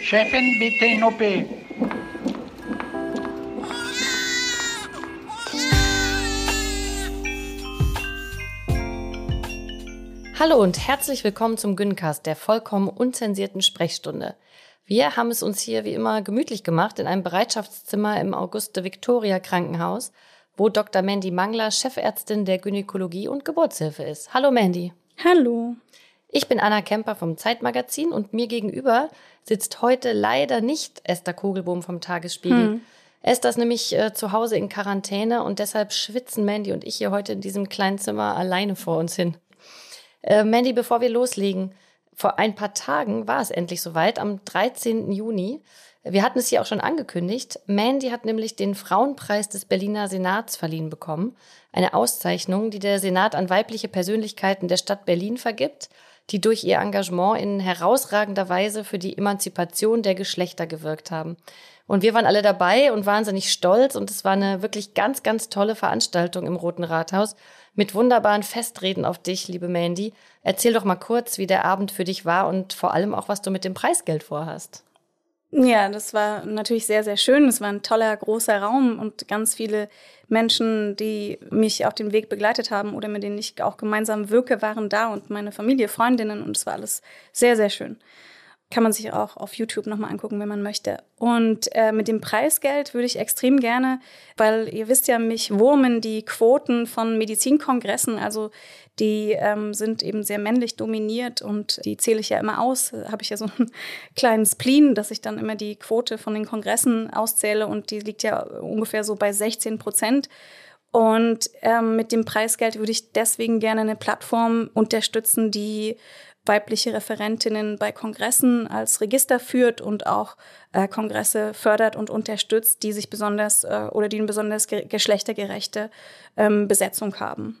Chefin, bitte in OP. Hallo und herzlich willkommen zum Güncast, der vollkommen unzensierten Sprechstunde. Wir haben es uns hier wie immer gemütlich gemacht in einem Bereitschaftszimmer im Auguste Victoria Krankenhaus, wo Dr. Mandy Mangler Chefärztin der Gynäkologie und Geburtshilfe ist. Hallo Mandy. Hallo. Ich bin Anna Kemper vom Zeitmagazin und mir gegenüber sitzt heute leider nicht Esther Kugelbohm vom Tagesspiegel. Hm. Esther ist nämlich äh, zu Hause in Quarantäne und deshalb schwitzen Mandy und ich hier heute in diesem kleinen Zimmer alleine vor uns hin. Äh, Mandy, bevor wir loslegen, vor ein paar Tagen war es endlich soweit, am 13. Juni. Wir hatten es hier auch schon angekündigt. Mandy hat nämlich den Frauenpreis des Berliner Senats verliehen bekommen. Eine Auszeichnung, die der Senat an weibliche Persönlichkeiten der Stadt Berlin vergibt die durch ihr Engagement in herausragender Weise für die Emanzipation der Geschlechter gewirkt haben. Und wir waren alle dabei und wahnsinnig stolz und es war eine wirklich ganz, ganz tolle Veranstaltung im Roten Rathaus mit wunderbaren Festreden auf dich, liebe Mandy. Erzähl doch mal kurz, wie der Abend für dich war und vor allem auch, was du mit dem Preisgeld vorhast. Ja, das war natürlich sehr, sehr schön. Es war ein toller, großer Raum und ganz viele Menschen, die mich auf den Weg begleitet haben oder mit denen ich auch gemeinsam wirke, waren da und meine Familie, Freundinnen und es war alles sehr, sehr schön. Kann man sich auch auf YouTube nochmal angucken, wenn man möchte. Und äh, mit dem Preisgeld würde ich extrem gerne, weil ihr wisst ja, mich wurmen die Quoten von Medizinkongressen, also die ähm, sind eben sehr männlich dominiert und die zähle ich ja immer aus. Habe ich ja so einen kleinen Spleen, dass ich dann immer die Quote von den Kongressen auszähle und die liegt ja ungefähr so bei 16 Prozent. Und ähm, mit dem Preisgeld würde ich deswegen gerne eine Plattform unterstützen, die weibliche Referentinnen bei Kongressen als Register führt und auch äh, Kongresse fördert und unterstützt, die sich besonders äh, oder die eine besonders ge geschlechtergerechte ähm, Besetzung haben.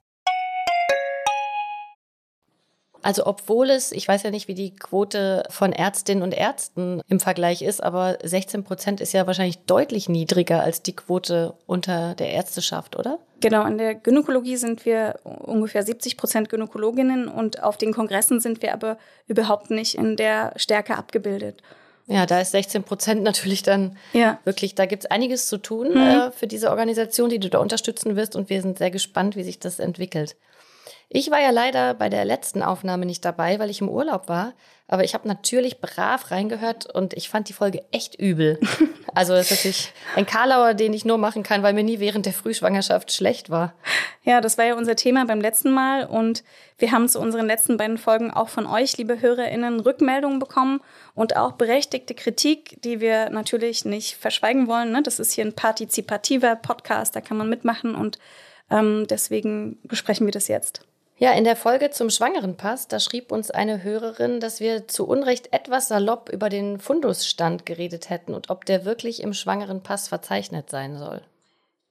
Also obwohl es, ich weiß ja nicht, wie die Quote von Ärztinnen und Ärzten im Vergleich ist, aber 16 Prozent ist ja wahrscheinlich deutlich niedriger als die Quote unter der Ärzteschaft, oder? Genau, in der Gynäkologie sind wir ungefähr 70 Prozent Gynäkologinnen und auf den Kongressen sind wir aber überhaupt nicht in der Stärke abgebildet. Ja, da ist 16 Prozent natürlich dann ja. wirklich, da gibt es einiges zu tun mhm. äh, für diese Organisation, die du da unterstützen wirst und wir sind sehr gespannt, wie sich das entwickelt. Ich war ja leider bei der letzten Aufnahme nicht dabei, weil ich im Urlaub war. Aber ich habe natürlich brav reingehört und ich fand die Folge echt übel. Also es ist natürlich ein Karlauer, den ich nur machen kann, weil mir nie während der Frühschwangerschaft schlecht war. Ja, das war ja unser Thema beim letzten Mal und wir haben zu unseren letzten beiden Folgen auch von euch, liebe HörerInnen, Rückmeldungen bekommen und auch berechtigte Kritik, die wir natürlich nicht verschweigen wollen. Ne? Das ist hier ein partizipativer Podcast, da kann man mitmachen und ähm, deswegen besprechen wir das jetzt. Ja, in der Folge zum Schwangerenpass, da schrieb uns eine Hörerin, dass wir zu Unrecht etwas salopp über den Fundusstand geredet hätten und ob der wirklich im Schwangerenpass verzeichnet sein soll.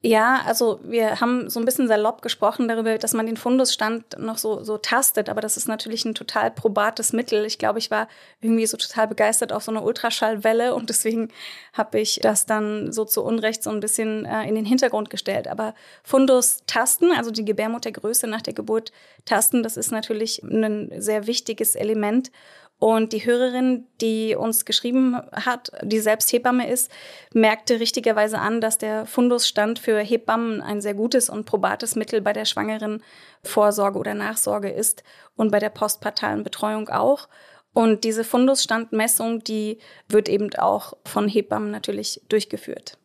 Ja, also wir haben so ein bisschen salopp gesprochen darüber, dass man den Fundusstand noch so, so tastet, aber das ist natürlich ein total probates Mittel. Ich glaube, ich war irgendwie so total begeistert auf so eine Ultraschallwelle und deswegen habe ich das dann so zu Unrecht so ein bisschen äh, in den Hintergrund gestellt. Aber Fundus tasten, also die Gebärmuttergröße nach der Geburt tasten, das ist natürlich ein sehr wichtiges Element und die Hörerin, die uns geschrieben hat, die selbst Hebamme ist, merkte richtigerweise an, dass der Fundusstand für Hebammen ein sehr gutes und probates Mittel bei der schwangeren Vorsorge oder Nachsorge ist und bei der postpartalen Betreuung auch. Und diese Fundusstandmessung, die wird eben auch von Hebammen natürlich durchgeführt.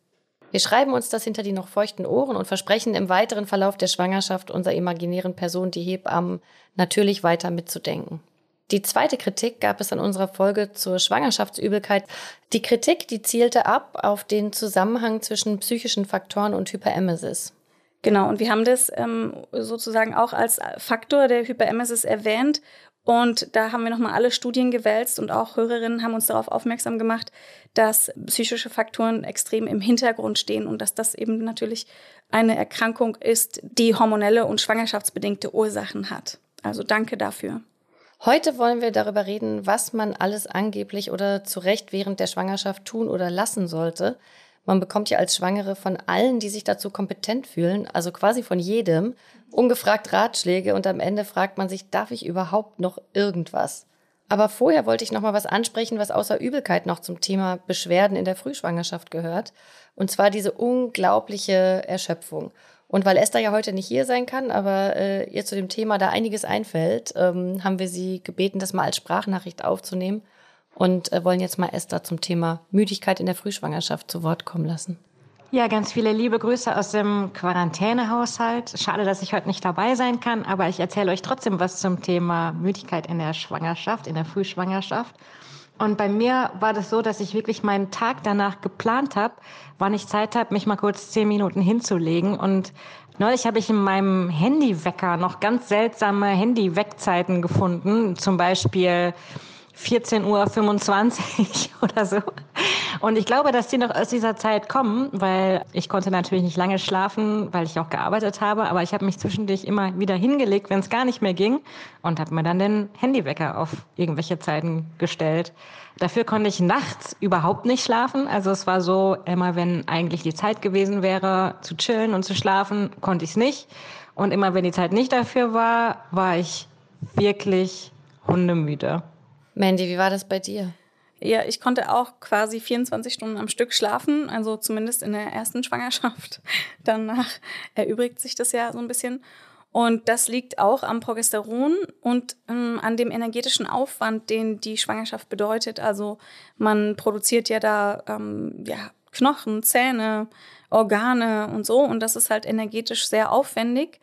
Wir schreiben uns das hinter die noch feuchten Ohren und versprechen im weiteren Verlauf der Schwangerschaft unserer imaginären Person, die Hebammen, natürlich weiter mitzudenken. Die zweite Kritik gab es an unserer Folge zur Schwangerschaftsübelkeit. Die Kritik, die zielte ab auf den Zusammenhang zwischen psychischen Faktoren und Hyperemesis. Genau, und wir haben das ähm, sozusagen auch als Faktor der Hyperemesis erwähnt. Und da haben wir nochmal alle Studien gewälzt und auch Hörerinnen haben uns darauf aufmerksam gemacht, dass psychische Faktoren extrem im Hintergrund stehen und dass das eben natürlich eine Erkrankung ist, die hormonelle und schwangerschaftsbedingte Ursachen hat. Also danke dafür. Heute wollen wir darüber reden, was man alles angeblich oder zu Recht während der Schwangerschaft tun oder lassen sollte. Man bekommt ja als Schwangere von allen, die sich dazu kompetent fühlen, also quasi von jedem, ungefragt Ratschläge und am Ende fragt man sich, darf ich überhaupt noch irgendwas? Aber vorher wollte ich noch mal was ansprechen, was außer Übelkeit noch zum Thema Beschwerden in der Frühschwangerschaft gehört, und zwar diese unglaubliche Erschöpfung. Und weil Esther ja heute nicht hier sein kann, aber äh, ihr zu dem Thema da einiges einfällt, ähm, haben wir sie gebeten, das mal als Sprachnachricht aufzunehmen und äh, wollen jetzt mal Esther zum Thema Müdigkeit in der Frühschwangerschaft zu Wort kommen lassen. Ja, ganz viele liebe Grüße aus dem Quarantänehaushalt. Schade, dass ich heute nicht dabei sein kann, aber ich erzähle euch trotzdem was zum Thema Müdigkeit in der Schwangerschaft, in der Frühschwangerschaft. Und bei mir war das so, dass ich wirklich meinen Tag danach geplant habe, wann ich Zeit habe, mich mal kurz zehn Minuten hinzulegen. Und neulich habe ich in meinem Handywecker noch ganz seltsame Handyweckzeiten gefunden. Zum Beispiel 14.25 Uhr oder so. Und ich glaube, dass die noch aus dieser Zeit kommen, weil ich konnte natürlich nicht lange schlafen, weil ich auch gearbeitet habe, aber ich habe mich zwischendurch immer wieder hingelegt, wenn es gar nicht mehr ging und habe mir dann den Handywecker auf irgendwelche Zeiten gestellt. Dafür konnte ich nachts überhaupt nicht schlafen. Also es war so, immer wenn eigentlich die Zeit gewesen wäre, zu chillen und zu schlafen, konnte ich es nicht. Und immer wenn die Zeit nicht dafür war, war ich wirklich hundemüde. Mandy, wie war das bei dir? Ja, ich konnte auch quasi 24 Stunden am Stück schlafen, also zumindest in der ersten Schwangerschaft. Danach erübrigt sich das ja so ein bisschen. Und das liegt auch am Progesteron und ähm, an dem energetischen Aufwand, den die Schwangerschaft bedeutet. Also man produziert ja da ähm, ja, Knochen, Zähne, Organe und so. Und das ist halt energetisch sehr aufwendig.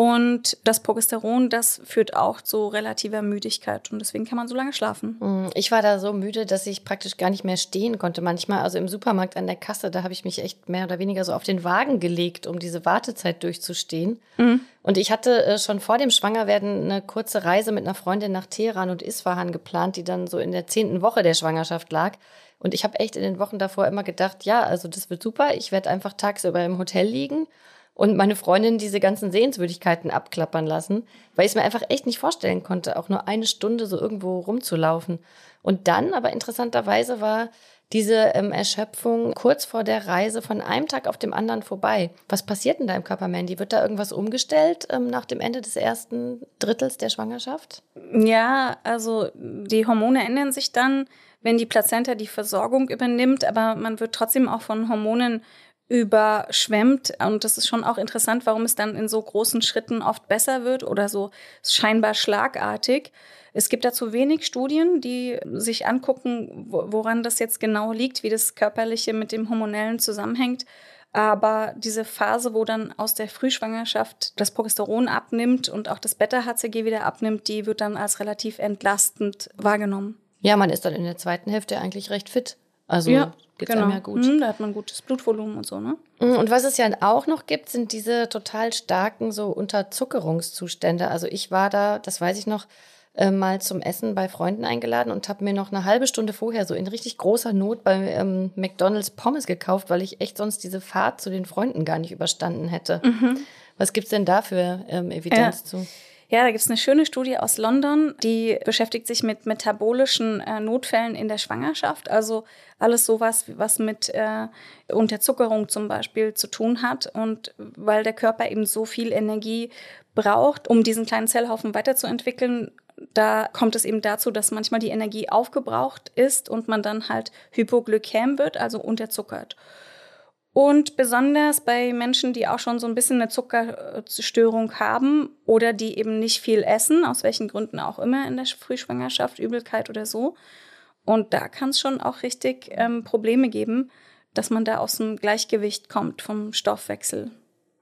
Und das Progesteron, das führt auch zu relativer Müdigkeit und deswegen kann man so lange schlafen. Mm, ich war da so müde, dass ich praktisch gar nicht mehr stehen konnte. Manchmal, also im Supermarkt an der Kasse, da habe ich mich echt mehr oder weniger so auf den Wagen gelegt, um diese Wartezeit durchzustehen. Mhm. Und ich hatte äh, schon vor dem Schwangerwerden eine kurze Reise mit einer Freundin nach Teheran und Isfahan geplant, die dann so in der zehnten Woche der Schwangerschaft lag. Und ich habe echt in den Wochen davor immer gedacht, ja, also das wird super. Ich werde einfach tagsüber im Hotel liegen und meine Freundin diese ganzen Sehenswürdigkeiten abklappern lassen, weil ich es mir einfach echt nicht vorstellen konnte, auch nur eine Stunde so irgendwo rumzulaufen. Und dann aber interessanterweise war diese ähm, Erschöpfung kurz vor der Reise von einem Tag auf dem anderen vorbei. Was passiert in deinem Körper, Mandy? Wird da irgendwas umgestellt ähm, nach dem Ende des ersten Drittels der Schwangerschaft? Ja, also die Hormone ändern sich dann, wenn die Plazenta die Versorgung übernimmt, aber man wird trotzdem auch von Hormonen überschwemmt. Und das ist schon auch interessant, warum es dann in so großen Schritten oft besser wird oder so scheinbar schlagartig. Es gibt dazu wenig Studien, die sich angucken, woran das jetzt genau liegt, wie das körperliche mit dem hormonellen zusammenhängt. Aber diese Phase, wo dann aus der Frühschwangerschaft das Progesteron abnimmt und auch das Beta-HCG wieder abnimmt, die wird dann als relativ entlastend wahrgenommen. Ja, man ist dann in der zweiten Hälfte eigentlich recht fit. Also ja, geht's genau. einem ja gut. Hm, da hat man gutes Blutvolumen und so, ne? Hm, und was es ja auch noch gibt, sind diese total starken so Unterzuckerungszustände. Also ich war da, das weiß ich noch, äh, mal zum Essen bei Freunden eingeladen und habe mir noch eine halbe Stunde vorher so in richtig großer Not bei ähm, McDonald's Pommes gekauft, weil ich echt sonst diese Fahrt zu den Freunden gar nicht überstanden hätte. Mhm. Was gibt's denn da für ähm, Evidenz ja. zu? Ja, da gibt es eine schöne Studie aus London, die beschäftigt sich mit metabolischen äh, Notfällen in der Schwangerschaft. Also alles sowas, was mit äh, Unterzuckerung zum Beispiel zu tun hat. Und weil der Körper eben so viel Energie braucht, um diesen kleinen Zellhaufen weiterzuentwickeln, da kommt es eben dazu, dass manchmal die Energie aufgebraucht ist und man dann halt hypoglykäm wird, also unterzuckert. Und besonders bei Menschen, die auch schon so ein bisschen eine Zuckerstörung haben oder die eben nicht viel essen, aus welchen Gründen auch immer in der Frühschwangerschaft, Übelkeit oder so. Und da kann es schon auch richtig ähm, Probleme geben, dass man da aus dem Gleichgewicht kommt vom Stoffwechsel.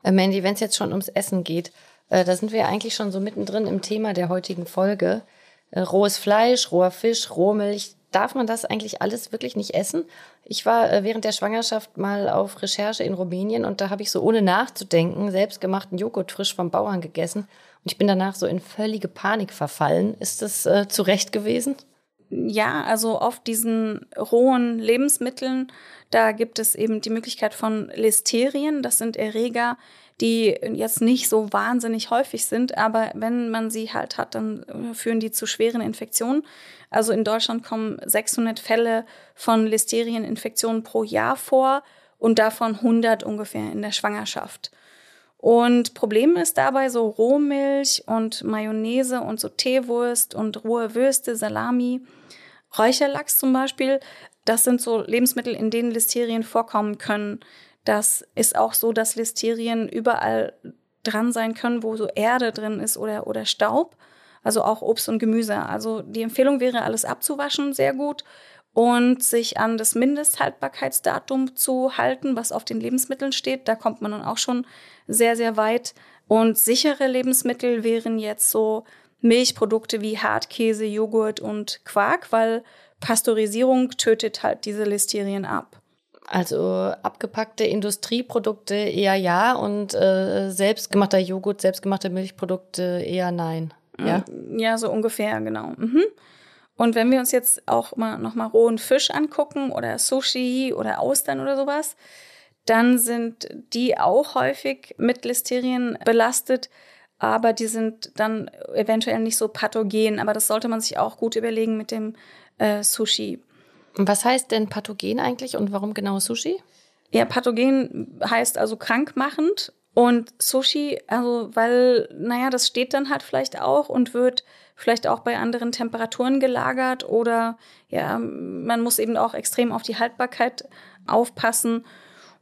Äh, Mandy, wenn es jetzt schon ums Essen geht, äh, da sind wir eigentlich schon so mittendrin im Thema der heutigen Folge. äh, rohes Fleisch, roher Fisch, Rohmilch. Darf man das eigentlich alles wirklich nicht essen? Ich war äh, während der Schwangerschaft mal auf Recherche in Rumänien und da habe ich so ohne nachzudenken selbstgemachten Joghurt frisch vom Bauern gegessen und ich bin danach so in völlige Panik verfallen. Ist das äh, zu Recht gewesen? Ja, also auf diesen rohen Lebensmitteln, da gibt es eben die Möglichkeit von Listerien. Das sind Erreger, die jetzt nicht so wahnsinnig häufig sind, aber wenn man sie halt hat, dann äh, führen die zu schweren Infektionen. Also in Deutschland kommen 600 Fälle von Listerieninfektionen pro Jahr vor und davon 100 ungefähr in der Schwangerschaft. Und Problem ist dabei so Rohmilch und Mayonnaise und so Teewurst und rohe Würste, Salami, Räucherlachs zum Beispiel. Das sind so Lebensmittel, in denen Listerien vorkommen können. Das ist auch so, dass Listerien überall dran sein können, wo so Erde drin ist oder, oder Staub. Also auch Obst und Gemüse. Also die Empfehlung wäre, alles abzuwaschen, sehr gut und sich an das Mindesthaltbarkeitsdatum zu halten, was auf den Lebensmitteln steht. Da kommt man dann auch schon sehr, sehr weit. Und sichere Lebensmittel wären jetzt so Milchprodukte wie Hartkäse, Joghurt und Quark, weil Pasteurisierung tötet halt diese Listerien ab. Also abgepackte Industrieprodukte eher ja und äh, selbstgemachter Joghurt, selbstgemachte Milchprodukte eher nein. Ja, ja so ungefähr, genau. Mhm. Und wenn wir uns jetzt auch mal nochmal rohen Fisch angucken oder Sushi oder Austern oder sowas, dann sind die auch häufig mit Listerien belastet, aber die sind dann eventuell nicht so pathogen. Aber das sollte man sich auch gut überlegen mit dem äh, Sushi. Was heißt denn pathogen eigentlich und warum genau Sushi? Ja, pathogen heißt also krankmachend und Sushi, also weil, naja, das steht dann halt vielleicht auch und wird vielleicht auch bei anderen Temperaturen gelagert oder ja, man muss eben auch extrem auf die Haltbarkeit aufpassen.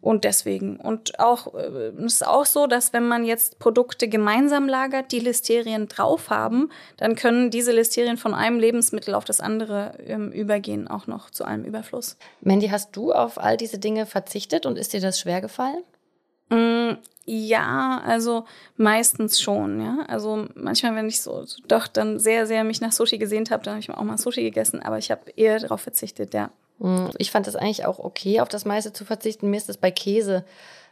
Und deswegen. Und auch äh, es ist auch so, dass wenn man jetzt Produkte gemeinsam lagert, die Listerien drauf haben, dann können diese Listerien von einem Lebensmittel auf das andere ähm, übergehen, auch noch zu einem Überfluss. Mandy, hast du auf all diese Dinge verzichtet und ist dir das schwer gefallen? Mm, ja, also meistens schon, ja. Also manchmal, wenn ich so doch dann sehr, sehr mich nach Sushi gesehnt habe, dann habe ich auch mal Sushi gegessen, aber ich habe eher darauf verzichtet, ja. Mm, ich fand das eigentlich auch okay, auf das meiste zu verzichten. Mir ist das bei Käse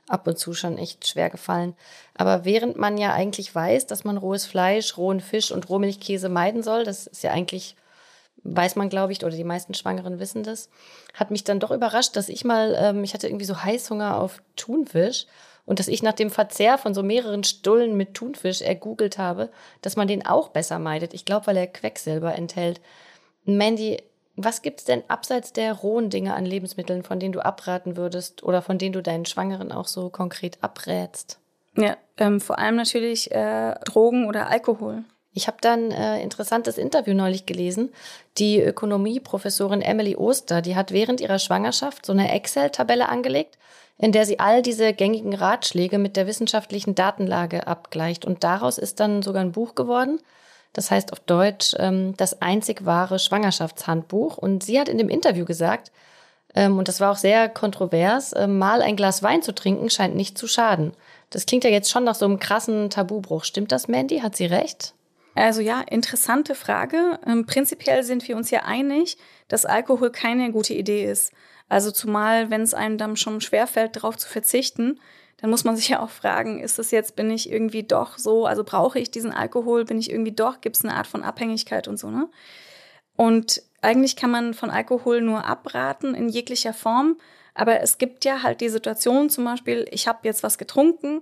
ab und zu schon echt schwer gefallen. Aber während man ja eigentlich weiß, dass man rohes Fleisch, rohen Fisch und Rohmilchkäse meiden soll, das ist ja eigentlich, weiß man, glaube ich, oder die meisten Schwangeren wissen das, hat mich dann doch überrascht, dass ich mal, ähm, ich hatte irgendwie so Heißhunger auf Thunfisch und dass ich nach dem Verzehr von so mehreren Stullen mit Thunfisch ergoogelt habe, dass man den auch besser meidet. Ich glaube, weil er Quecksilber enthält. Mandy, was gibt's denn abseits der rohen Dinge an Lebensmitteln, von denen du abraten würdest oder von denen du deinen Schwangeren auch so konkret abrätst? Ja, ähm, vor allem natürlich äh, Drogen oder Alkohol. Ich habe dann äh, interessantes Interview neulich gelesen. Die Ökonomieprofessorin Emily Oster, die hat während ihrer Schwangerschaft so eine Excel-Tabelle angelegt in der sie all diese gängigen Ratschläge mit der wissenschaftlichen Datenlage abgleicht. Und daraus ist dann sogar ein Buch geworden. Das heißt auf Deutsch ähm, das einzig wahre Schwangerschaftshandbuch. Und sie hat in dem Interview gesagt, ähm, und das war auch sehr kontrovers, äh, mal ein Glas Wein zu trinken scheint nicht zu schaden. Das klingt ja jetzt schon nach so einem krassen Tabubruch. Stimmt das, Mandy? Hat sie recht? Also ja, interessante Frage. Ähm, prinzipiell sind wir uns ja einig, dass Alkohol keine gute Idee ist. Also zumal, wenn es einem dann schon schwerfällt, darauf zu verzichten, dann muss man sich ja auch fragen, ist es jetzt, bin ich irgendwie doch so, also brauche ich diesen Alkohol, bin ich irgendwie doch, gibt es eine Art von Abhängigkeit und so, ne? Und eigentlich kann man von Alkohol nur abraten in jeglicher Form, aber es gibt ja halt die Situation, zum Beispiel, ich habe jetzt was getrunken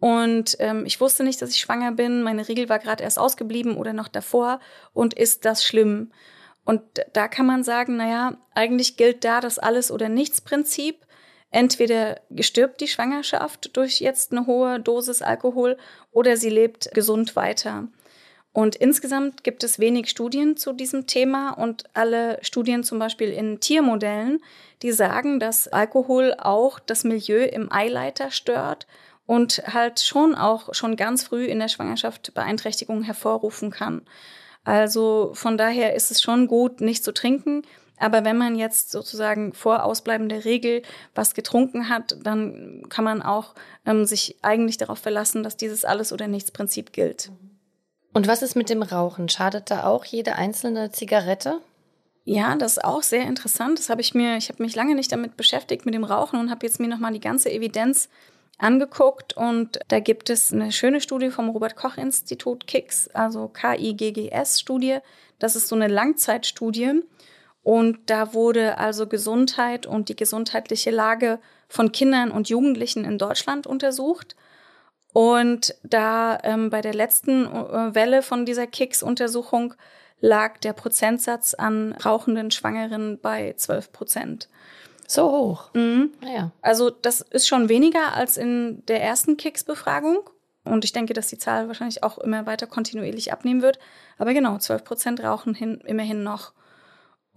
und ähm, ich wusste nicht, dass ich schwanger bin, meine Regel war gerade erst ausgeblieben oder noch davor und ist das schlimm? Und da kann man sagen, naja, eigentlich gilt da das Alles- oder Nichts-Prinzip. Entweder stirbt die Schwangerschaft durch jetzt eine hohe Dosis Alkohol oder sie lebt gesund weiter. Und insgesamt gibt es wenig Studien zu diesem Thema und alle Studien zum Beispiel in Tiermodellen, die sagen, dass Alkohol auch das Milieu im Eileiter stört und halt schon auch schon ganz früh in der Schwangerschaft Beeinträchtigungen hervorrufen kann. Also von daher ist es schon gut, nicht zu trinken. Aber wenn man jetzt sozusagen vor Ausbleiben der Regel was getrunken hat, dann kann man auch ähm, sich eigentlich darauf verlassen, dass dieses Alles- oder Nichts-Prinzip gilt. Und was ist mit dem Rauchen? Schadet da auch jede einzelne Zigarette? Ja, das ist auch sehr interessant. Das habe ich mir, ich habe mich lange nicht damit beschäftigt mit dem Rauchen und habe jetzt mir nochmal die ganze Evidenz angeguckt und da gibt es eine schöne Studie vom Robert Koch Institut KIGS, also K-I-G-G-S Studie. Das ist so eine Langzeitstudie und da wurde also Gesundheit und die gesundheitliche Lage von Kindern und Jugendlichen in Deutschland untersucht. Und da ähm, bei der letzten äh, Welle von dieser KICS-Untersuchung lag der Prozentsatz an rauchenden Schwangeren bei 12 Prozent. So hoch. Mhm. Naja. Also das ist schon weniger als in der ersten KICS-Befragung. Und ich denke, dass die Zahl wahrscheinlich auch immer weiter kontinuierlich abnehmen wird. Aber genau, 12 Prozent rauchen hin, immerhin noch.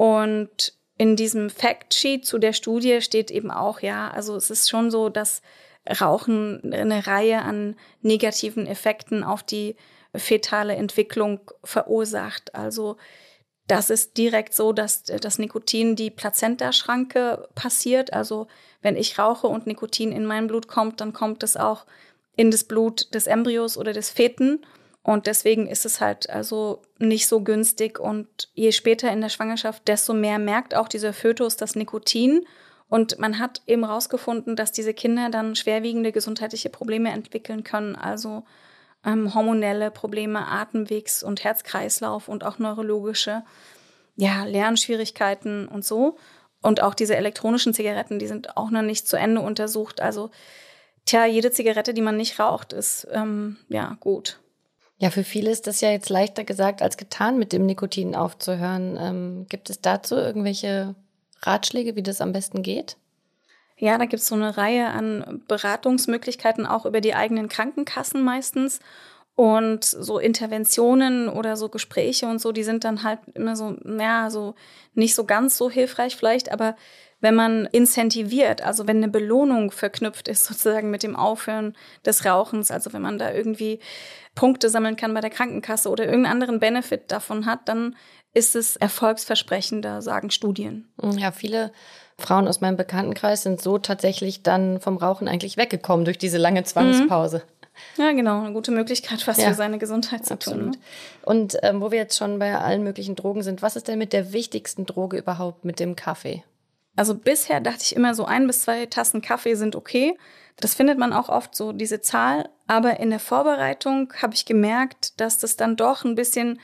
Und in diesem Factsheet zu der Studie steht eben auch, ja, also es ist schon so, dass Rauchen eine Reihe an negativen Effekten auf die fetale Entwicklung verursacht. Also das ist direkt so, dass das Nikotin die Plazentaschranke passiert. Also wenn ich rauche und Nikotin in mein Blut kommt, dann kommt es auch in das Blut des Embryos oder des Feten. Und deswegen ist es halt also nicht so günstig. Und je später in der Schwangerschaft, desto mehr merkt auch dieser Fötus das Nikotin. Und man hat eben herausgefunden, dass diese Kinder dann schwerwiegende gesundheitliche Probleme entwickeln können. Also ähm, hormonelle Probleme, Atemwegs- und Herzkreislauf und auch neurologische, ja, Lernschwierigkeiten und so. Und auch diese elektronischen Zigaretten, die sind auch noch nicht zu Ende untersucht. Also, tja, jede Zigarette, die man nicht raucht, ist ähm, ja gut. Ja, für viele ist das ja jetzt leichter gesagt als getan, mit dem Nikotin aufzuhören. Ähm, gibt es dazu irgendwelche Ratschläge, wie das am besten geht? Ja, da gibt es so eine Reihe an Beratungsmöglichkeiten, auch über die eigenen Krankenkassen meistens. Und so Interventionen oder so Gespräche und so, die sind dann halt immer so, naja, so nicht so ganz so hilfreich vielleicht, aber wenn man incentiviert, also wenn eine Belohnung verknüpft ist sozusagen mit dem Aufhören des Rauchens, also wenn man da irgendwie Punkte sammeln kann bei der Krankenkasse oder irgendeinen anderen Benefit davon hat, dann ist es erfolgsversprechender, sagen Studien. Ja, viele Frauen aus meinem Bekanntenkreis sind so tatsächlich dann vom Rauchen eigentlich weggekommen durch diese lange Zwangspause. Mhm. Ja, genau, eine gute Möglichkeit, was ja, für seine Gesundheit zu absolut. tun. Ne? Und ähm, wo wir jetzt schon bei allen möglichen Drogen sind, was ist denn mit der wichtigsten Droge überhaupt, mit dem Kaffee? Also bisher dachte ich immer, so ein bis zwei Tassen Kaffee sind okay. Das findet man auch oft so, diese Zahl. Aber in der Vorbereitung habe ich gemerkt, dass das dann doch ein bisschen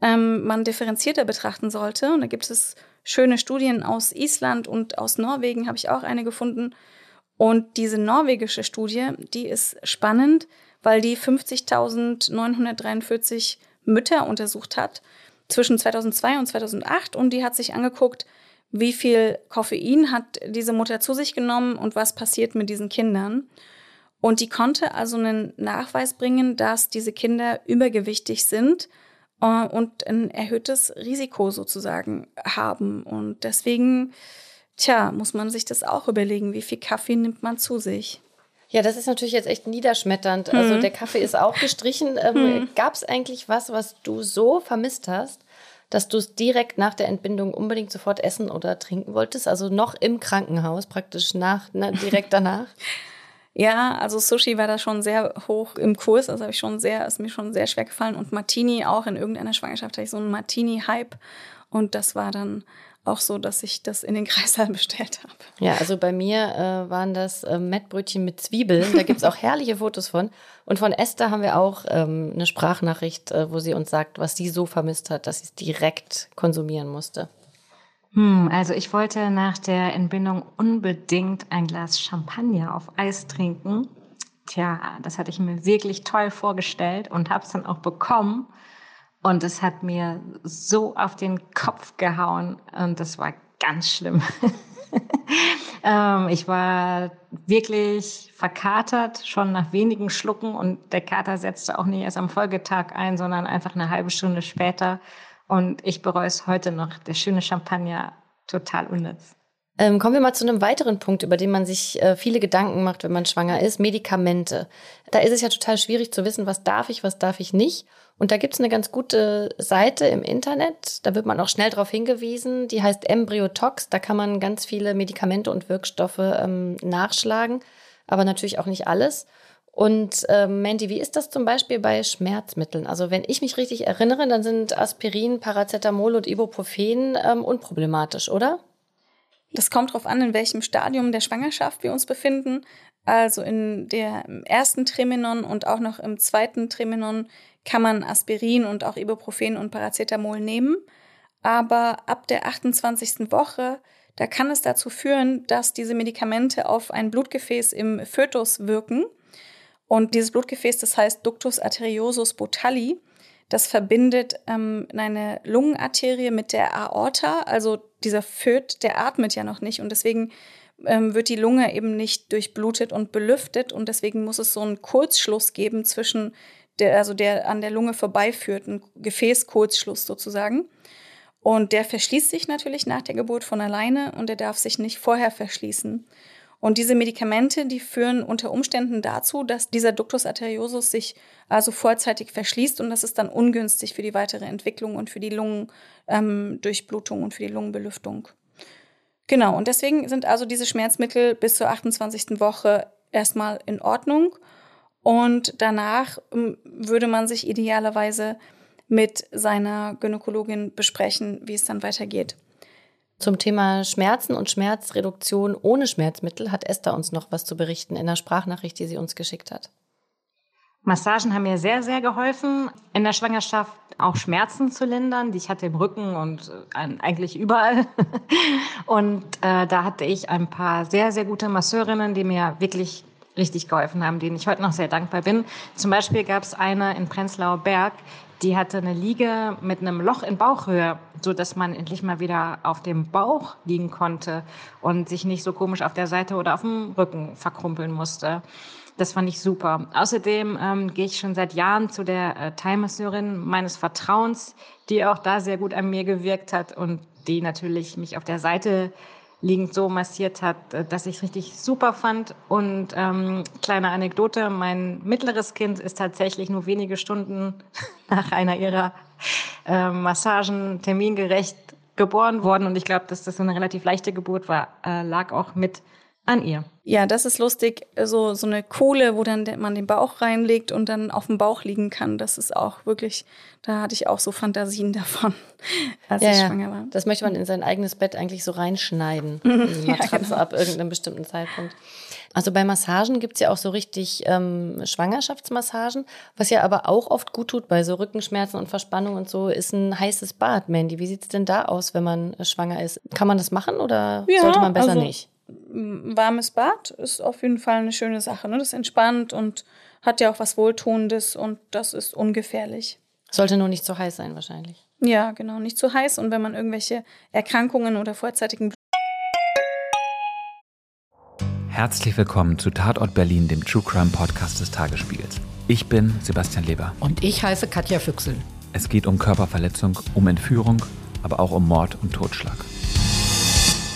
ähm, man differenzierter betrachten sollte. Und da gibt es schöne Studien aus Island und aus Norwegen, habe ich auch eine gefunden. Und diese norwegische Studie, die ist spannend, weil die 50.943 Mütter untersucht hat zwischen 2002 und 2008 und die hat sich angeguckt, wie viel Koffein hat diese Mutter zu sich genommen und was passiert mit diesen Kindern. Und die konnte also einen Nachweis bringen, dass diese Kinder übergewichtig sind äh, und ein erhöhtes Risiko sozusagen haben. Und deswegen, tja, muss man sich das auch überlegen, wie viel Kaffee nimmt man zu sich. Ja, das ist natürlich jetzt echt niederschmetternd. Also hm. Also der Kaffee ist auch gestrichen. Ähm, hm. Gab es eigentlich was, was du so vermisst hast, dass du es direkt nach der Entbindung unbedingt sofort essen oder trinken wolltest? Also noch im Krankenhaus, praktisch nach, na, direkt danach? ja, also Sushi war da schon sehr hoch im Kurs. Also habe ich schon sehr, ist mir schon sehr schwer gefallen. Und Martini auch in irgendeiner Schwangerschaft hatte ich so einen Martini-Hype. Und das war dann auch so, dass ich das in den Kreislauf bestellt habe. Ja, also bei mir äh, waren das äh, Mettbrötchen mit Zwiebeln. Da gibt es auch herrliche Fotos von. Und von Esther haben wir auch ähm, eine Sprachnachricht, äh, wo sie uns sagt, was sie so vermisst hat, dass sie es direkt konsumieren musste. Hm, also ich wollte nach der Entbindung unbedingt ein Glas Champagner auf Eis trinken. Tja, das hatte ich mir wirklich toll vorgestellt und habe es dann auch bekommen. Und es hat mir so auf den Kopf gehauen und das war ganz schlimm. ähm, ich war wirklich verkatert, schon nach wenigen Schlucken und der Kater setzte auch nicht erst am Folgetag ein, sondern einfach eine halbe Stunde später. Und ich bereue es heute noch. Der schöne Champagner, total unnütz. Ähm, kommen wir mal zu einem weiteren Punkt, über den man sich äh, viele Gedanken macht, wenn man schwanger ist, Medikamente. Da ist es ja total schwierig zu wissen, was darf ich, was darf ich nicht. Und da gibt es eine ganz gute Seite im Internet, da wird man auch schnell darauf hingewiesen, die heißt Embryotox. Da kann man ganz viele Medikamente und Wirkstoffe ähm, nachschlagen, aber natürlich auch nicht alles. Und äh, Mandy, wie ist das zum Beispiel bei Schmerzmitteln? Also wenn ich mich richtig erinnere, dann sind Aspirin, Paracetamol und Ibuprofen ähm, unproblematisch, oder? Das kommt darauf an, in welchem Stadium der Schwangerschaft wir uns befinden. Also in der ersten Trimenon und auch noch im zweiten Trimenon kann man Aspirin und auch Ibuprofen und Paracetamol nehmen. Aber ab der 28. Woche, da kann es dazu führen, dass diese Medikamente auf ein Blutgefäß im Fötus wirken und dieses Blutgefäß, das heißt Ductus arteriosus botalli, das verbindet ähm, eine Lungenarterie mit der Aorta. Also dieser Föt, der atmet ja noch nicht und deswegen ähm, wird die Lunge eben nicht durchblutet und belüftet und deswegen muss es so einen Kurzschluss geben zwischen der, also der an der Lunge vorbeiführt, ein Gefäßkurzschluss sozusagen. Und der verschließt sich natürlich nach der Geburt von alleine und der darf sich nicht vorher verschließen. Und diese Medikamente, die führen unter Umständen dazu, dass dieser Ductus arteriosus sich also vorzeitig verschließt und das ist dann ungünstig für die weitere Entwicklung und für die Lungendurchblutung ähm, und für die Lungenbelüftung. Genau, und deswegen sind also diese Schmerzmittel bis zur 28. Woche erstmal in Ordnung. Und danach ähm, würde man sich idealerweise mit seiner Gynäkologin besprechen, wie es dann weitergeht. Zum Thema Schmerzen und Schmerzreduktion ohne Schmerzmittel hat Esther uns noch was zu berichten in der Sprachnachricht, die sie uns geschickt hat. Massagen haben mir sehr, sehr geholfen, in der Schwangerschaft auch Schmerzen zu lindern, die ich hatte im Rücken und äh, eigentlich überall. und äh, da hatte ich ein paar sehr, sehr gute Masseurinnen, die mir wirklich richtig geholfen haben, denen ich heute noch sehr dankbar bin. Zum Beispiel gab es eine in Prenzlauer Berg, die hatte eine Liege mit einem Loch in Bauchhöhe, so dass man endlich mal wieder auf dem Bauch liegen konnte und sich nicht so komisch auf der Seite oder auf dem Rücken verkrumpeln musste. Das fand ich super. Außerdem ähm, gehe ich schon seit Jahren zu der äh, Thai-Masseurin meines Vertrauens, die auch da sehr gut an mir gewirkt hat und die natürlich mich auf der Seite liegend so massiert hat, äh, dass ich richtig super fand. Und ähm, kleine Anekdote, mein mittleres Kind ist tatsächlich nur wenige Stunden nach einer ihrer äh, Massagen termingerecht geboren worden. Und ich glaube, dass das eine relativ leichte Geburt war, äh, lag auch mit an ihr. Ja, das ist lustig. So, so eine Kohle, wo dann man den Bauch reinlegt und dann auf dem Bauch liegen kann. Das ist auch wirklich, da hatte ich auch so Fantasien davon, als ja, ich schwanger war. Das möchte man in sein eigenes Bett eigentlich so reinschneiden. Die Matratze ja, genau. ab irgendeinem bestimmten Zeitpunkt. Also bei Massagen gibt's ja auch so richtig ähm, Schwangerschaftsmassagen. Was ja aber auch oft gut tut bei so Rückenschmerzen und Verspannung und so, ist ein heißes Bad, Mandy. Wie sieht's denn da aus, wenn man äh, schwanger ist? Kann man das machen oder ja, sollte man besser also, nicht? Warmes Bad ist auf jeden Fall eine schöne Sache. Ne? Das entspannt und hat ja auch was Wohltuendes und das ist ungefährlich. Sollte nur nicht zu heiß sein, wahrscheinlich. Ja, genau, nicht zu heiß. Und wenn man irgendwelche Erkrankungen oder vorzeitigen. Herzlich willkommen zu Tatort Berlin, dem True Crime Podcast des Tagesspiegels. Ich bin Sebastian Leber. Und ich heiße Katja Füchsel. Es geht um Körperverletzung, um Entführung, aber auch um Mord und Totschlag.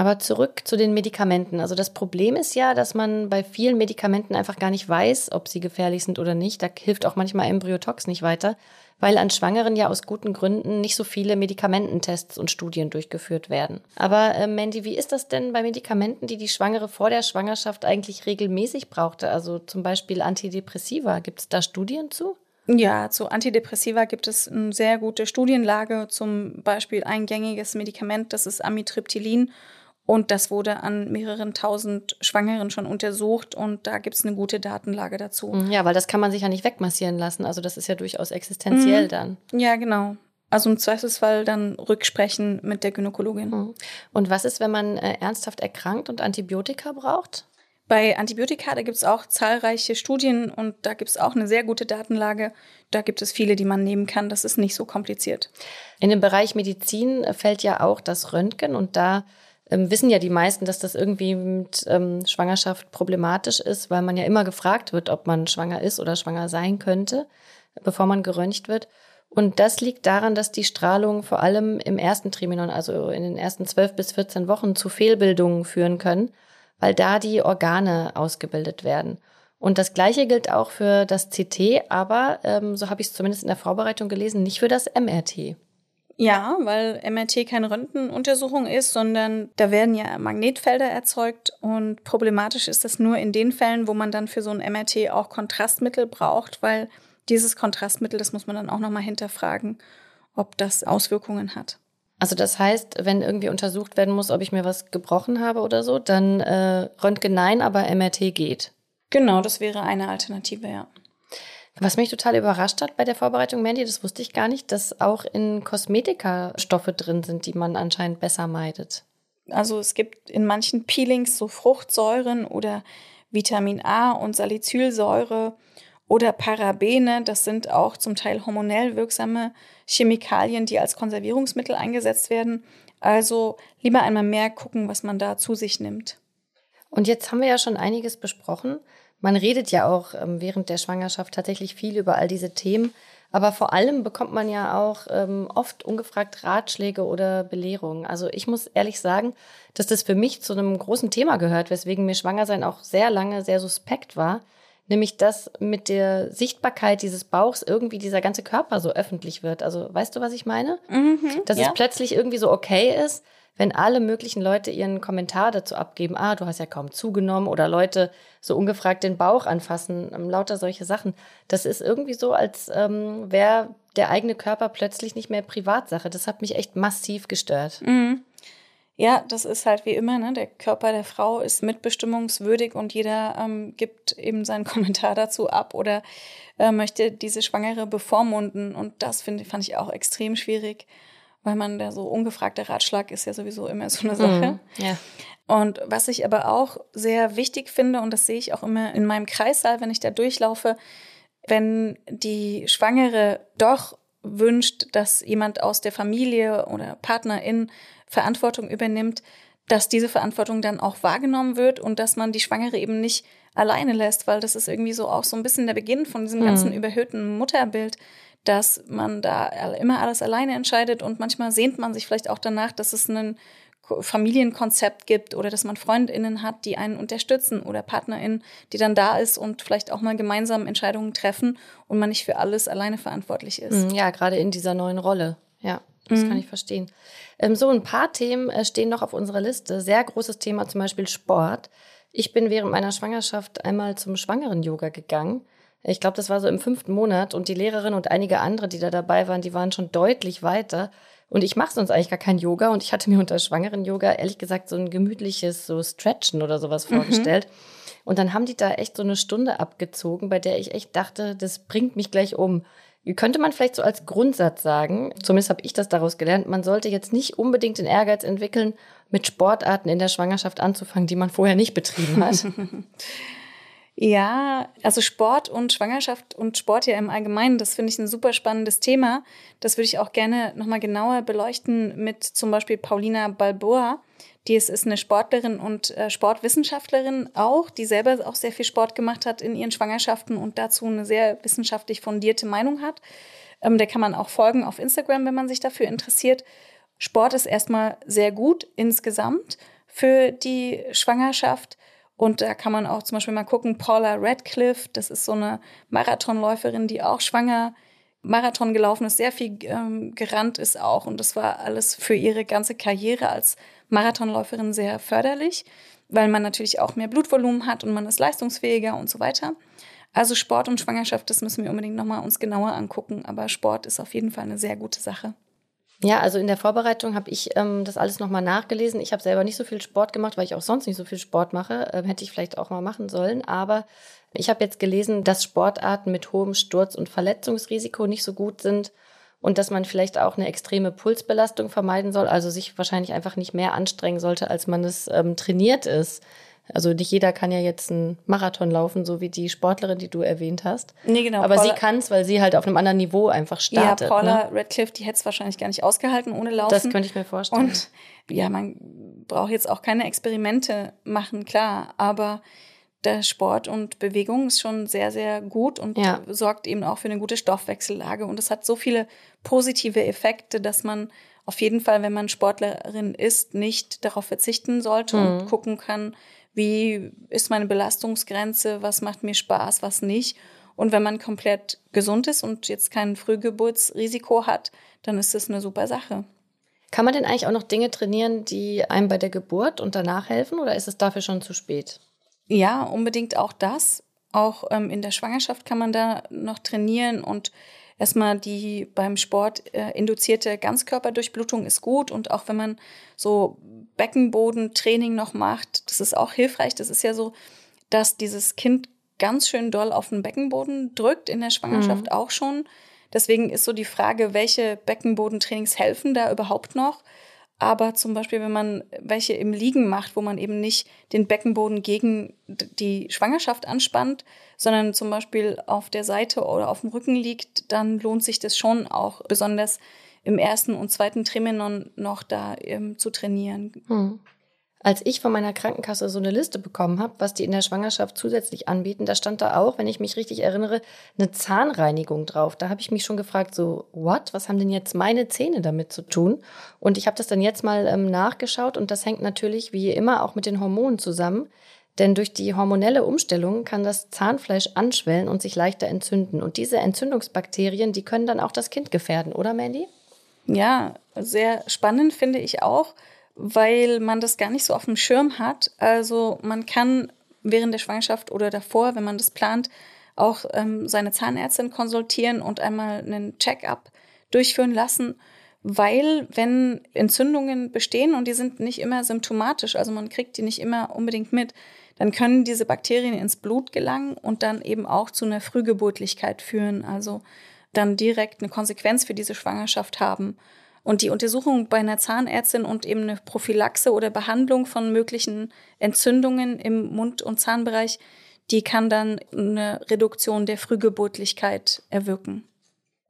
Aber zurück zu den Medikamenten. Also das Problem ist ja, dass man bei vielen Medikamenten einfach gar nicht weiß, ob sie gefährlich sind oder nicht. Da hilft auch manchmal Embryotox nicht weiter, weil an Schwangeren ja aus guten Gründen nicht so viele Medikamententests und Studien durchgeführt werden. Aber äh, Mandy, wie ist das denn bei Medikamenten, die die Schwangere vor der Schwangerschaft eigentlich regelmäßig brauchte? Also zum Beispiel Antidepressiva. Gibt es da Studien zu? Ja, zu Antidepressiva gibt es eine sehr gute Studienlage. Zum Beispiel ein gängiges Medikament, das ist Amitriptylin. Und das wurde an mehreren tausend Schwangeren schon untersucht und da gibt es eine gute Datenlage dazu. Mhm, ja, weil das kann man sich ja nicht wegmassieren lassen. Also das ist ja durchaus existenziell mhm. dann. Ja, genau. Also im Zweifelsfall dann rücksprechen mit der Gynäkologin. Mhm. Und was ist, wenn man äh, ernsthaft erkrankt und Antibiotika braucht? Bei Antibiotika, da gibt es auch zahlreiche Studien und da gibt es auch eine sehr gute Datenlage. Da gibt es viele, die man nehmen kann. Das ist nicht so kompliziert. In dem Bereich Medizin fällt ja auch das Röntgen und da ähm, wissen ja die meisten, dass das irgendwie mit ähm, Schwangerschaft problematisch ist, weil man ja immer gefragt wird, ob man schwanger ist oder schwanger sein könnte, bevor man geröntgt wird. Und das liegt daran, dass die Strahlung vor allem im ersten Triminon, also in den ersten 12 bis 14 Wochen, zu Fehlbildungen führen können, weil da die Organe ausgebildet werden. Und das Gleiche gilt auch für das CT, aber ähm, so habe ich es zumindest in der Vorbereitung gelesen, nicht für das MRT. Ja, weil MRT keine Röntgenuntersuchung ist, sondern da werden ja Magnetfelder erzeugt und problematisch ist das nur in den Fällen, wo man dann für so ein MRT auch Kontrastmittel braucht, weil dieses Kontrastmittel, das muss man dann auch nochmal hinterfragen, ob das Auswirkungen hat. Also das heißt, wenn irgendwie untersucht werden muss, ob ich mir was gebrochen habe oder so, dann äh, Röntgen nein, aber MRT geht. Genau, das wäre eine Alternative, ja. Was mich total überrascht hat bei der Vorbereitung, Mandy, das wusste ich gar nicht, dass auch in Kosmetika Stoffe drin sind, die man anscheinend besser meidet. Also es gibt in manchen Peelings so Fruchtsäuren oder Vitamin A und Salicylsäure oder Parabene, das sind auch zum Teil hormonell wirksame Chemikalien, die als Konservierungsmittel eingesetzt werden. Also lieber einmal mehr gucken, was man da zu sich nimmt. Und jetzt haben wir ja schon einiges besprochen. Man redet ja auch ähm, während der Schwangerschaft tatsächlich viel über all diese Themen. Aber vor allem bekommt man ja auch ähm, oft ungefragt Ratschläge oder Belehrungen. Also ich muss ehrlich sagen, dass das für mich zu einem großen Thema gehört, weswegen mir Schwangersein auch sehr lange sehr suspekt war nämlich dass mit der Sichtbarkeit dieses Bauchs irgendwie dieser ganze Körper so öffentlich wird. Also weißt du, was ich meine? Mhm, dass ja. es plötzlich irgendwie so okay ist, wenn alle möglichen Leute ihren Kommentar dazu abgeben, ah, du hast ja kaum zugenommen oder Leute so ungefragt den Bauch anfassen, ähm, lauter solche Sachen. Das ist irgendwie so, als ähm, wäre der eigene Körper plötzlich nicht mehr Privatsache. Das hat mich echt massiv gestört. Mhm. Ja, das ist halt wie immer, ne? Der Körper der Frau ist mitbestimmungswürdig und jeder ähm, gibt eben seinen Kommentar dazu ab oder äh, möchte diese Schwangere bevormunden. Und das finde fand ich auch extrem schwierig, weil man der so ungefragte Ratschlag ist ja sowieso immer so eine Sache. Mhm, ja. Und was ich aber auch sehr wichtig finde, und das sehe ich auch immer in meinem Kreissaal, wenn ich da durchlaufe, wenn die Schwangere doch wünscht, dass jemand aus der Familie oder Partnerin Verantwortung übernimmt, dass diese Verantwortung dann auch wahrgenommen wird und dass man die Schwangere eben nicht alleine lässt, weil das ist irgendwie so auch so ein bisschen der Beginn von diesem ganzen mhm. überhöhten Mutterbild, dass man da immer alles alleine entscheidet und manchmal sehnt man sich vielleicht auch danach, dass es ein Familienkonzept gibt oder dass man Freundinnen hat, die einen unterstützen oder Partnerinnen, die dann da ist und vielleicht auch mal gemeinsam Entscheidungen treffen und man nicht für alles alleine verantwortlich ist. Mhm, ja, gerade in dieser neuen Rolle. Ja, das mhm. kann ich verstehen. Ähm, so ein paar Themen äh, stehen noch auf unserer Liste. Sehr großes Thema zum Beispiel Sport. Ich bin während meiner Schwangerschaft einmal zum Schwangeren-Yoga gegangen. Ich glaube, das war so im fünften Monat und die Lehrerin und einige andere, die da dabei waren, die waren schon deutlich weiter. Und ich mache sonst eigentlich gar kein Yoga und ich hatte mir unter Schwangeren-Yoga ehrlich gesagt so ein gemütliches so Stretchen oder sowas mhm. vorgestellt. Mhm. Und dann haben die da echt so eine Stunde abgezogen, bei der ich echt dachte, das bringt mich gleich um. Könnte man vielleicht so als Grundsatz sagen, zumindest habe ich das daraus gelernt, man sollte jetzt nicht unbedingt den Ehrgeiz entwickeln, mit Sportarten in der Schwangerschaft anzufangen, die man vorher nicht betrieben hat. Ja, also Sport und Schwangerschaft und Sport ja im Allgemeinen, das finde ich ein super spannendes Thema. Das würde ich auch gerne nochmal genauer beleuchten mit zum Beispiel Paulina Balboa. Die ist, ist eine Sportlerin und äh, Sportwissenschaftlerin auch, die selber auch sehr viel Sport gemacht hat in ihren Schwangerschaften und dazu eine sehr wissenschaftlich fundierte Meinung hat. Ähm, der kann man auch folgen auf Instagram, wenn man sich dafür interessiert. Sport ist erstmal sehr gut insgesamt für die Schwangerschaft. Und da kann man auch zum Beispiel mal gucken, Paula Radcliffe, das ist so eine Marathonläuferin, die auch schwanger Marathon gelaufen ist, sehr viel ähm, gerannt ist auch. Und das war alles für ihre ganze Karriere als Marathonläuferin sehr förderlich, weil man natürlich auch mehr Blutvolumen hat und man ist leistungsfähiger und so weiter. Also Sport und Schwangerschaft, das müssen wir unbedingt nochmal uns genauer angucken. Aber Sport ist auf jeden Fall eine sehr gute Sache. Ja, also in der Vorbereitung habe ich ähm, das alles nochmal nachgelesen. Ich habe selber nicht so viel Sport gemacht, weil ich auch sonst nicht so viel Sport mache. Ähm, hätte ich vielleicht auch mal machen sollen. Aber ich habe jetzt gelesen, dass Sportarten mit hohem Sturz- und Verletzungsrisiko nicht so gut sind und dass man vielleicht auch eine extreme Pulsbelastung vermeiden soll, also sich wahrscheinlich einfach nicht mehr anstrengen sollte, als man es ähm, trainiert ist. Also nicht jeder kann ja jetzt einen Marathon laufen, so wie die Sportlerin, die du erwähnt hast. Nee, genau. Aber Paula, sie kann es, weil sie halt auf einem anderen Niveau einfach startet. Ja, Paula ne? Radcliffe, die hätte es wahrscheinlich gar nicht ausgehalten ohne Laufen. Das könnte ich mir vorstellen. Und ja, man braucht jetzt auch keine Experimente machen, klar, aber der Sport und Bewegung ist schon sehr, sehr gut und Ja. sorgt eben auch für eine gute Stoffwechsellage. Und es hat so viele positive Effekte, dass man auf jeden Fall, wenn man Sportlerin ist, nicht darauf verzichten sollte Mhm. und gucken kann, wie ist meine Belastungsgrenze, was macht mir Spaß, was nicht. Und wenn man komplett gesund ist und jetzt kein Frühgeburtsrisiko hat, dann ist das eine super Sache. Kann man denn eigentlich auch noch Dinge trainieren, die einem bei der Geburt und danach helfen oder ist es dafür schon zu spät? Ja, unbedingt auch das. Auch ähm, in der Schwangerschaft kann man da noch trainieren und erstmal die beim Sport äh, induzierte Ganzkörperdurchblutung ist gut und auch wenn man so Beckenbodentraining noch macht, das ist auch hilfreich. Das ist ja so, dass dieses Kind ganz schön doll auf den Beckenboden drückt, in der Schwangerschaft auch schon. Deswegen ist so die Frage, welche Beckenbodentrainings helfen da überhaupt noch? Aber zum Beispiel, wenn man welche im Liegen macht, wo man eben nicht den Beckenboden gegen die Schwangerschaft anspannt, sondern zum Beispiel auf der Seite oder auf dem Rücken liegt, dann lohnt sich das schon auch besonders im ersten und zweiten Trimenon noch da ähm, zu trainieren. Hm. Als ich von meiner Krankenkasse so eine Liste bekommen habe, was die in der Schwangerschaft zusätzlich anbieten, da stand da auch, wenn ich mich richtig erinnere, eine Zahnreinigung drauf. Da habe ich mich schon gefragt, so, what? Was haben denn jetzt meine Zähne damit zu tun? Und ich habe das dann jetzt mal ähm, nachgeschaut und das hängt natürlich wie immer auch mit den Hormonen zusammen. Denn durch die hormonelle Umstellung kann das Zahnfleisch anschwellen und sich leichter entzünden. Und diese Entzündungsbakterien, die können dann auch das Kind gefährden, oder Mandy? Ja, sehr spannend finde ich auch, weil man das gar nicht so auf dem Schirm hat. Also man kann während der Schwangerschaft oder davor, wenn man das plant, auch ähm, seine Zahnärztin konsultieren und einmal einen Check-up durchführen lassen, weil wenn Entzündungen bestehen und die sind nicht immer symptomatisch, also man kriegt die nicht immer unbedingt mit, dann können diese Bakterien ins Blut gelangen und dann eben auch zu einer Frühgeburtlichkeit führen, also dann direkt eine Konsequenz für diese Schwangerschaft haben. Und die Untersuchung bei einer Zahnärztin und eben eine Prophylaxe oder Behandlung von möglichen Entzündungen im Mund- und Zahnbereich, die kann dann eine Reduktion der Frühgeburtlichkeit erwirken.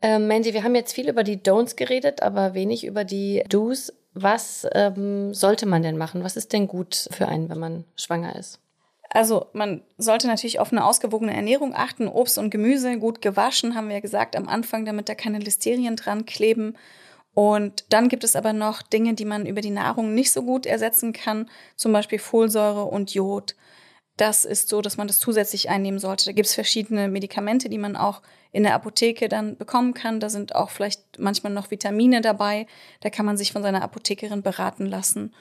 Ähm, Mandy, wir haben jetzt viel über die Don'ts geredet, aber wenig über die Do's. Was ähm, sollte man denn machen? Was ist denn gut für einen, wenn man schwanger ist? Also man sollte natürlich auf eine ausgewogene Ernährung achten. Obst und Gemüse gut gewaschen, haben wir ja gesagt am Anfang, damit da keine Listerien dran kleben. Und dann gibt es aber noch Dinge, die man über die Nahrung nicht so gut ersetzen kann, zum Beispiel Folsäure und Jod. Das ist so, dass man das zusätzlich einnehmen sollte. Da gibt es verschiedene Medikamente, die man auch in der Apotheke dann bekommen kann. Da sind auch vielleicht manchmal noch Vitamine dabei. Da kann man sich von seiner Apothekerin beraten lassen.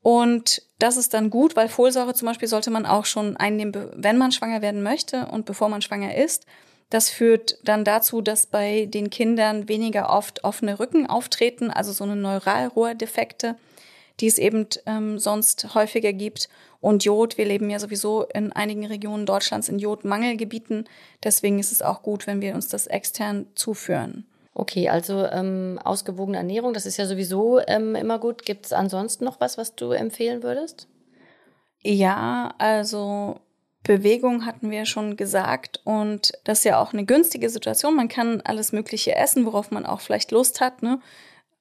Und das ist dann gut, weil Folsäure zum Beispiel sollte man auch schon einnehmen, wenn man schwanger werden möchte und bevor man schwanger ist. Das führt dann dazu, dass bei den Kindern weniger oft offene Rücken auftreten, also so eine Neuralrohrdefekte, die es eben ähm, sonst häufiger gibt. Und Jod, wir leben ja sowieso in einigen Regionen Deutschlands in Jodmangelgebieten. Deswegen ist es auch gut, wenn wir uns das extern zuführen. Okay, also ähm, ausgewogene Ernährung, das ist ja sowieso ähm, immer gut. Gibt es ansonsten noch was, was du empfehlen würdest? Ja, also Bewegung hatten wir schon gesagt und das ist ja auch eine günstige Situation. Man kann alles Mögliche essen, worauf man auch vielleicht Lust hat, ne?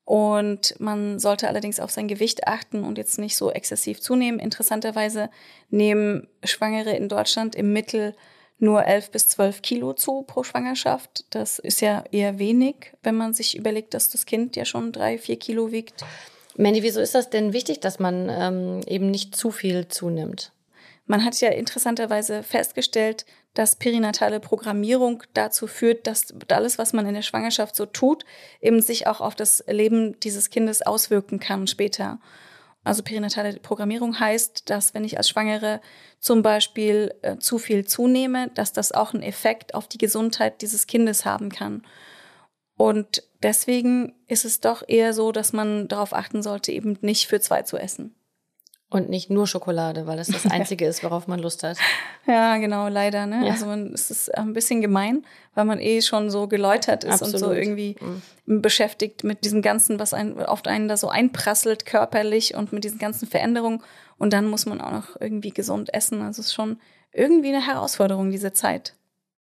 Und man sollte allerdings auf sein Gewicht achten und jetzt nicht so exzessiv zunehmen. Interessanterweise nehmen Schwangere in Deutschland im Mittel nur 11 bis 12 Kilo zu pro Schwangerschaft. Das ist ja eher wenig, wenn man sich überlegt, dass das Kind ja schon drei, vier Kilo wiegt. Mandy, wieso ist das denn wichtig, dass man ähm, eben nicht zu viel zunimmt? Man hat ja interessanterweise festgestellt, dass perinatale Programmierung dazu führt, dass alles, was man in der Schwangerschaft so tut, eben sich auch auf das Leben dieses Kindes auswirken kann später. Also perinatale Programmierung heißt, dass wenn ich als Schwangere zum Beispiel äh, zu viel zunehme, dass das auch einen Effekt auf die Gesundheit dieses Kindes haben kann. Und deswegen ist es doch eher so, dass man darauf achten sollte, eben nicht für zwei zu essen. Und nicht nur Schokolade, weil das das Einzige ist, worauf man Lust hat. Ja, genau, leider. Ne? Ja. Also man, es ist ein bisschen gemein, weil man eh schon so geläutert ist und so Absolut. irgendwie beschäftigt mit diesem Ganzen, was ein, auf einen da so einprasselt körperlich und mit diesen ganzen Veränderungen. Und dann muss man auch noch irgendwie gesund essen. Also es ist schon irgendwie eine Herausforderung, diese Zeit.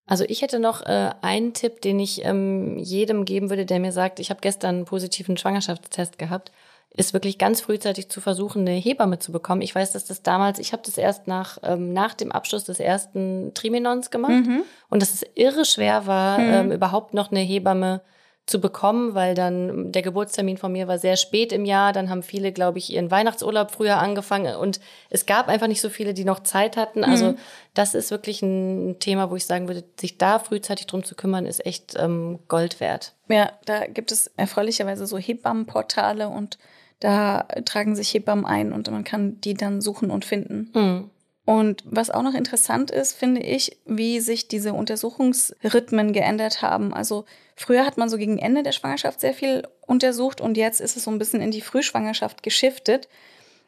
Also ich hätte noch äh, einen Tipp, den ich ähm, jedem geben würde, der mir sagt, ich habe gestern einen positiven Schwangerschaftstest gehabt, ist wirklich ganz frühzeitig zu versuchen, eine Hebamme zu bekommen. Ich weiß, dass das damals, ich habe das erst nach, ähm, nach dem Abschluss des ersten Trimenons gemacht und dass es irre schwer war, ähm, überhaupt noch eine Hebamme zu bekommen, weil dann der Geburtstermin von mir war sehr spät im Jahr. Dann haben viele, glaube ich, ihren Weihnachtsurlaub früher angefangen und es gab einfach nicht so viele, die noch Zeit hatten. Also das ist wirklich ein Thema, wo ich sagen würde, sich da frühzeitig drum zu kümmern, ist echt ähm, Gold wert. Ja, da gibt es erfreulicherweise so Hebammenportale und da tragen sich Hebammen ein und man kann die dann suchen und finden. Und was auch noch interessant ist, finde ich, wie sich diese Untersuchungsrhythmen geändert haben. Also früher hat man so gegen Ende der Schwangerschaft sehr viel untersucht und jetzt ist es so ein bisschen in die Frühschwangerschaft geschiftet.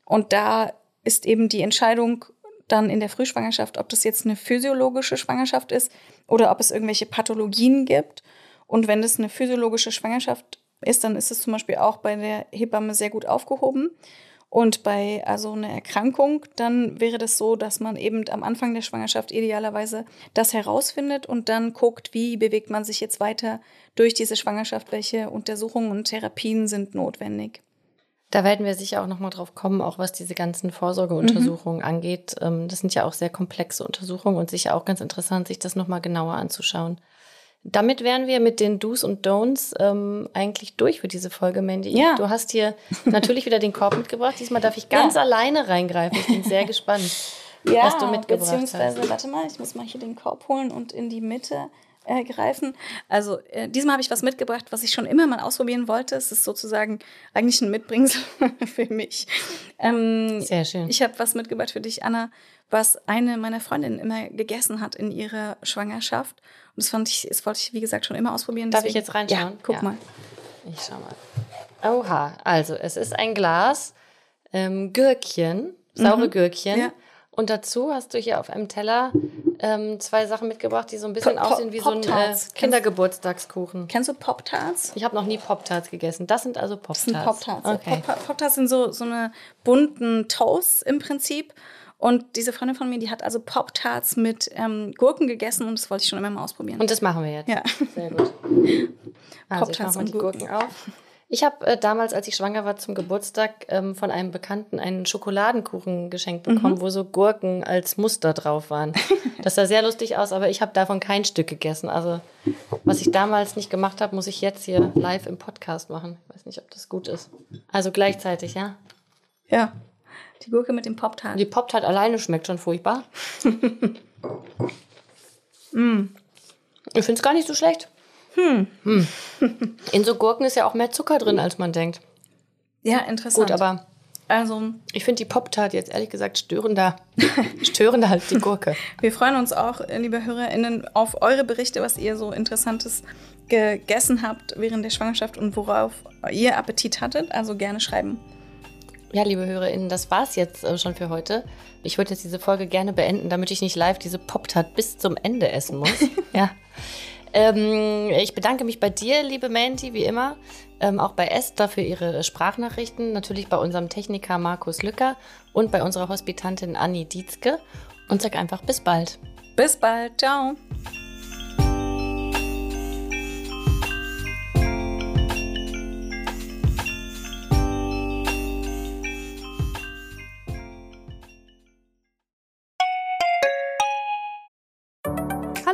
Und da ist eben die Entscheidung dann in der Frühschwangerschaft, ob das jetzt eine physiologische Schwangerschaft ist oder ob es irgendwelche Pathologien gibt. Und wenn das eine physiologische Schwangerschaft ist, dann ist es zum Beispiel auch bei der Hebamme sehr gut aufgehoben. Und bei also einer Erkrankung, dann wäre das so, dass man eben am Anfang der Schwangerschaft idealerweise das herausfindet und dann guckt, wie bewegt man sich jetzt weiter durch diese Schwangerschaft, welche Untersuchungen und Therapien sind notwendig. Da werden wir sicher auch nochmal drauf kommen, auch was diese ganzen Vorsorgeuntersuchungen angeht. Ähm, Das sind ja auch sehr komplexe Untersuchungen und sicher auch ganz interessant, sich das nochmal genauer anzuschauen. Damit wären wir mit den Do's und Don'ts ähm, eigentlich durch für diese Folge, Mandy. Ja. Du hast hier natürlich wieder den Korb mitgebracht. Diesmal darf ich ganz Ja. alleine reingreifen. Ich bin sehr gespannt, was du mitgebracht beziehungsweise, hast. warte mal, ich muss mal hier den Korb holen und in die Mitte äh, greifen. Also äh, diesmal habe ich was mitgebracht, was ich schon immer mal ausprobieren wollte. Es ist sozusagen eigentlich ein Mitbringsel für mich. Ähm, Sehr schön. Ich habe was mitgebracht für dich, Anna, was eine meiner Freundinnen immer gegessen hat in ihrer Schwangerschaft. Und das fand ich, das wollte ich, wie gesagt, schon immer ausprobieren. Darf ich deswegen- jetzt reinschauen? Ja, guck Ja. mal. Ich schau mal. Oha, also es ist ein Glas ähm, Gürkchen, saure Gürkchen. Mhm. Ja. Und dazu hast du hier auf einem Teller ähm, zwei Sachen mitgebracht, die so ein bisschen Pop- aussehen wie so ein äh, Pop-Tarts. Kindergeburtstagskuchen. Kennst du Pop-Tarts? Ich habe noch nie Pop-Tarts gegessen. Das sind also Das sind Pop-Tarts. Pop-Tarts. Okay. Pop- Pop-Tarts sind so, so eine bunten Toasts im Prinzip. Und diese Freundin von mir, die hat also Pop-Tarts mit ähm, Gurken gegessen und das wollte ich schon immer mal ausprobieren. Und das machen wir jetzt. Ja. Sehr gut. Also ich Pop-Tarts mache mal und die Gurken. Gurken auf. Ich habe äh, damals, als ich schwanger war, zum Geburtstag ähm, von einem Bekannten einen Schokoladenkuchen geschenkt Mhm. bekommen, wo so Gurken als Muster drauf waren. Das sah sehr lustig aus, aber ich habe davon kein Stück gegessen. Also was ich damals nicht gemacht habe, muss ich jetzt hier live im Podcast machen. Ich weiß nicht, ob das gut ist. Also gleichzeitig, ja. ja. Die Gurke mit dem Pop-Tart. Die Pop-Tart alleine schmeckt schon furchtbar. Mm. Ich finde es gar nicht so schlecht. Hm. In so Gurken ist ja auch mehr Zucker drin, als man denkt. Ja, interessant. Gut, aber also, ich finde die Pop-Tart jetzt ehrlich gesagt störender, störender als die Gurke. wir freuen uns auch, liebe HörerInnen, auf eure Berichte, was ihr so Interessantes gegessen habt während der Schwangerschaft und worauf ihr Appetit hattet. Also gerne schreiben. Ja, liebe HörerInnen, das war's jetzt äh, schon für heute. Ich würde jetzt diese Folge gerne beenden, damit ich nicht live diese Pop-Tart bis zum Ende essen muss. ja. Ähm, ich bedanke mich bei dir, liebe Mandy, wie immer. Ähm, auch bei Esther für ihre Sprachnachrichten. Natürlich bei unserem Techniker Markus Lücker und bei unserer Hospitantin Anni Dietzke. Und sag einfach bis bald. Bis bald. Ciao.